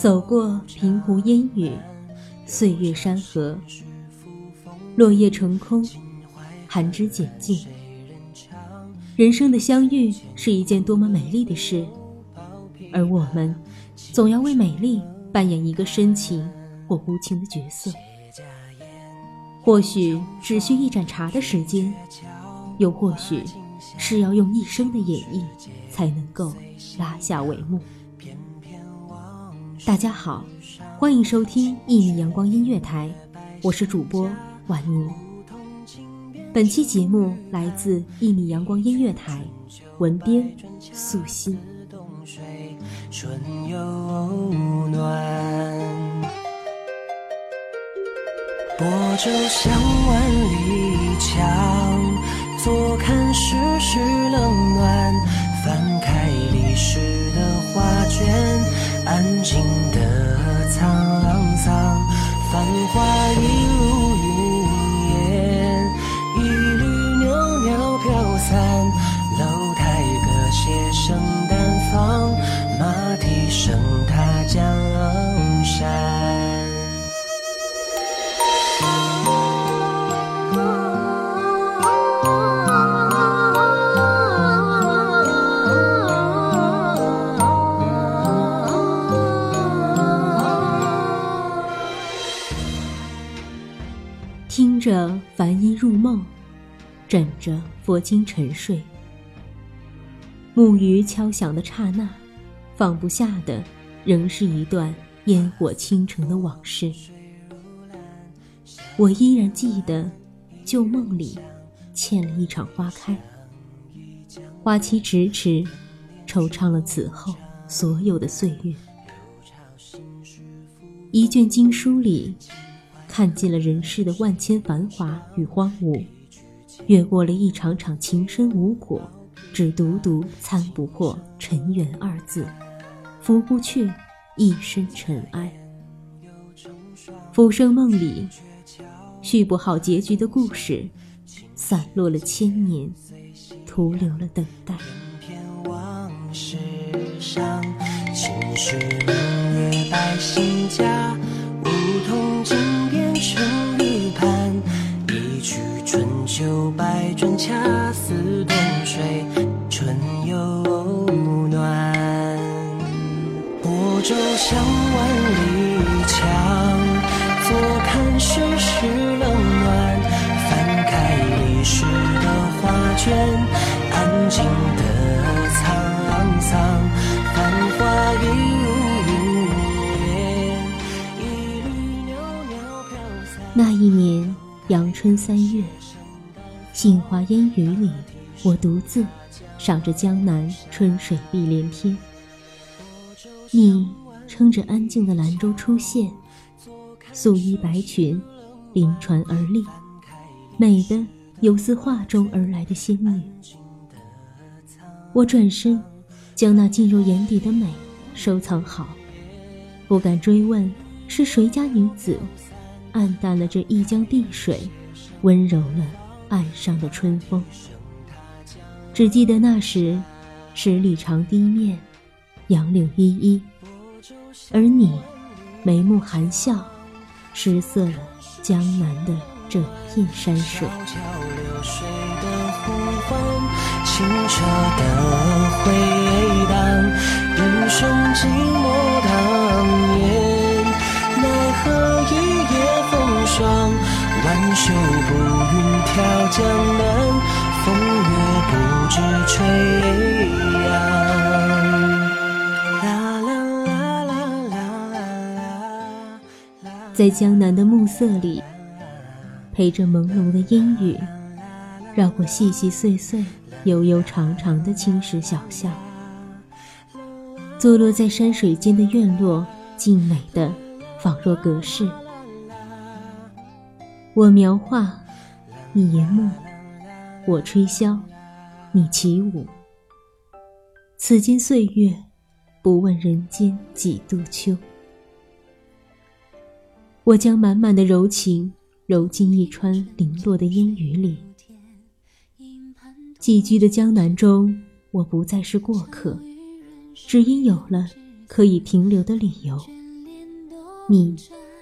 走过平湖烟雨，岁月山河，落叶成空，寒枝减尽。人生的相遇是一件多么美丽的事，而我们总要为美丽扮演一个深情或无情的角色。或许只需一盏茶的时间，又或许是要用一生的演绎才能够拉下帷幕。大家好，欢迎收听一米阳光音乐台，我是主播婉妮。本期节目来自一米阳光音乐台，文编素心。春又暖。泊舟向万里江，坐看世事冷暖。安静的着梵音入梦，枕着佛经沉睡。木鱼敲响的刹那，放不下的仍是一段烟火倾城的往事。我依然记得，旧梦里欠了一场花开，花期迟迟，惆怅了此后所有的岁月。一卷经书里，看尽了人世的万千繁华与荒芜，越过了一场场情深无果，只独独参不破尘缘二字，拂不去一身尘埃。浮生梦里，续不好结局的故事，散落了千年，徒留了等待。片往阳春三月，杏花烟雨里，我独自赏着江南春水碧连天。你撑着安静的兰舟出现，素衣白裙，临船而立，美的有似画中而来的仙女。我转身，将那进入眼底的美收藏好，不敢追问是谁家女子。暗淡了这一江碧水，温柔了岸上的春风。只记得那时，十里长堤面，杨柳依依，而你，眉目含笑，失色了江南的这片山水。清澈的回在江南的暮色里，陪着朦胧的烟雨，绕过细细碎碎。悠悠长长的青石小巷，坐落在山水间的院落，静美的仿若隔世。我描画，你研墨；我吹箫，你起舞。此间岁月，不问人间几度秋。我将满满的柔情揉进一川零落的烟雨里。寄居的江南中，我不再是过客，只因有了可以停留的理由。你，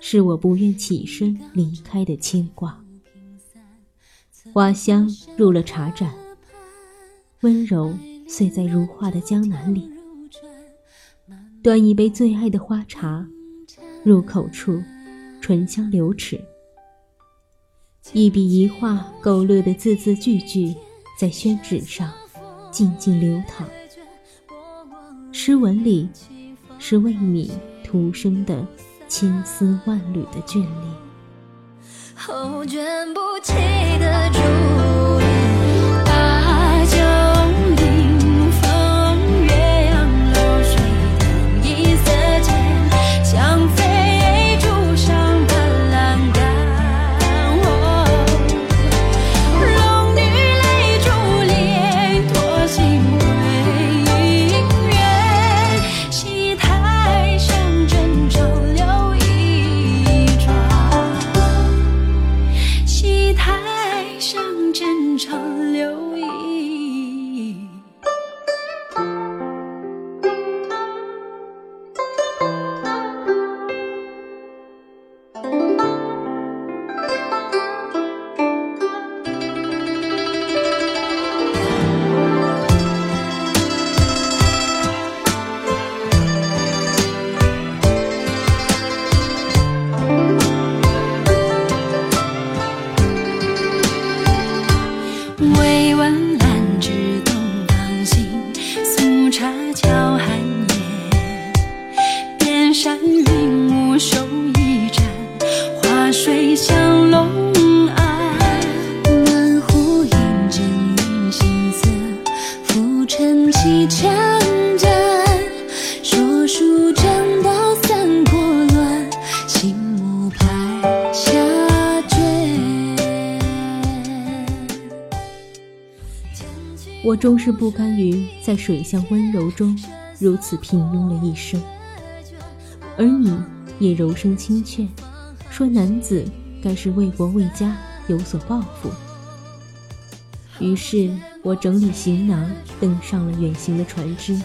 是我不愿起身离开的牵挂。花香入了茶盏，温柔碎在如画的江南里。端一杯最爱的花茶，入口处，醇香流齿。一笔一画勾勒的字字句句。在宣纸上静静流淌，诗文里是为你徒生的千丝万缕的眷恋。后卷不起的竹。我终是不甘于在水乡温柔中如此平庸了一生，而你也柔声轻劝，说男子该是为国为家有所抱负。于是我整理行囊，登上了远行的船只，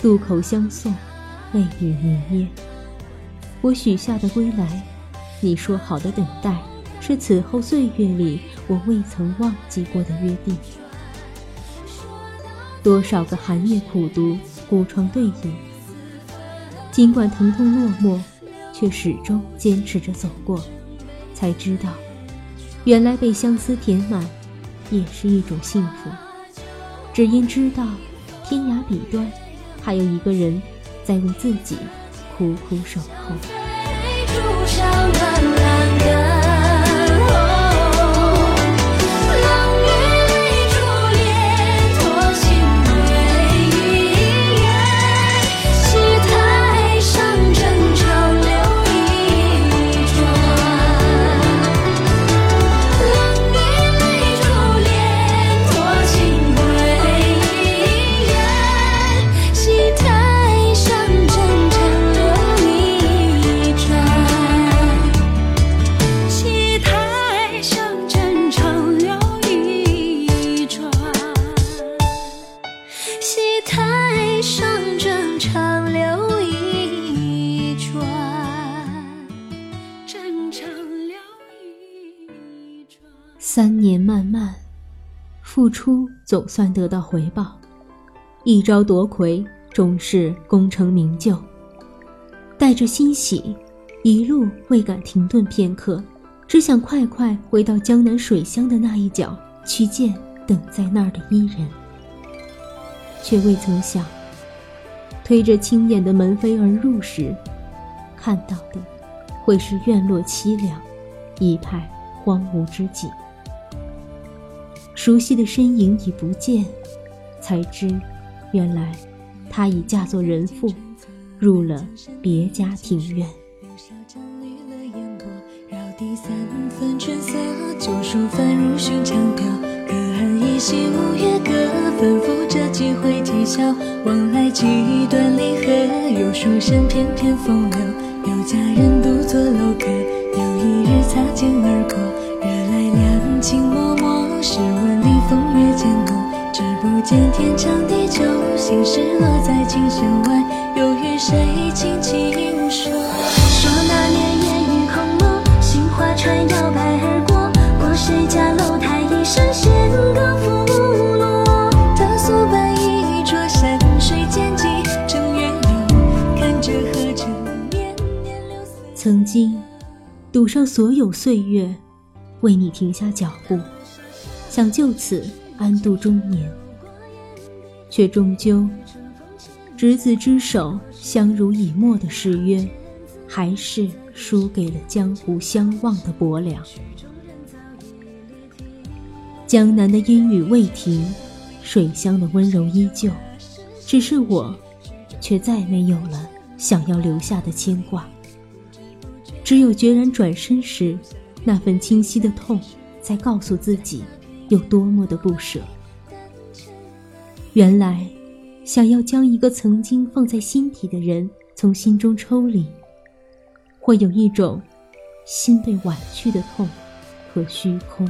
渡口相送，泪雨凝噎。我许下的归来，你说好的等待，是此后岁月里我未曾忘记过的约定。多少个寒夜苦读，孤窗对影。尽管疼痛落寞，却始终坚持着走过。才知道，原来被相思填满，也是一种幸福。只因知道，天涯彼端，还有一个人在为自己苦苦守候。付出总算得到回报，一朝夺魁，终是功成名就。带着欣喜，一路未敢停顿片刻，只想快快回到江南水乡的那一角，去见等在那儿的伊人。却未曾想，推着青眼的门扉而入时，看到的会是院落凄凉，一派荒芜之景。熟悉的身影已不见，才知，原来，她已嫁作人妇，入了别家庭院。往来几段离合，有书生翩翩风流。有佳人独坐楼阁，有一日擦肩而过，惹来两情脉脉。试问里风月渐浓，只不见天长地久。心事落在琴弦外，又与谁轻轻说？说那年烟雨空蒙，杏花船摇摆而过，过谁家楼台一声弦歌拂落。他素半一桌，山水间际正月流，看着河城年年流岁。曾经，赌上所有岁月，为你停下脚步。想就此安度中年，却终究执子之手，相濡以沫的誓约，还是输给了江湖相望的薄凉。江南的阴雨未停，水乡的温柔依旧，只是我，却再没有了想要留下的牵挂。只有决然转身时，那份清晰的痛，在告诉自己。有多么的不舍。原来，想要将一个曾经放在心底的人从心中抽离，会有一种心被剜去的痛和虚空。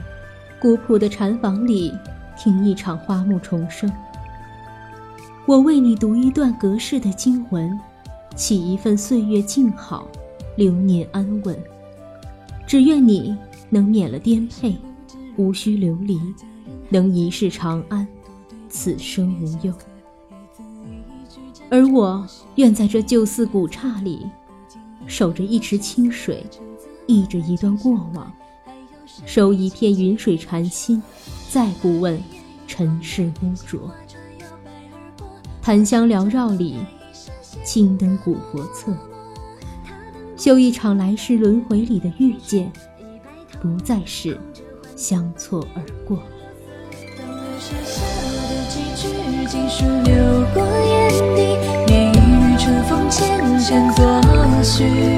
古朴的禅房里，听一场花木重生。我为你读一段隔世的经文，起一份岁月静好，流年安稳。只愿你能免了颠沛。无需流离，能一世长安，此生无忧。而我愿在这旧寺古刹里，守着一池清水，忆着一段过往，收一片云水禅心，再不问尘世污浊。檀香缭绕里，青灯古佛侧，修一场来世轮回里的遇见，不再是。相错而过。锦书流过眼底，拈一缕春风浅浅作序。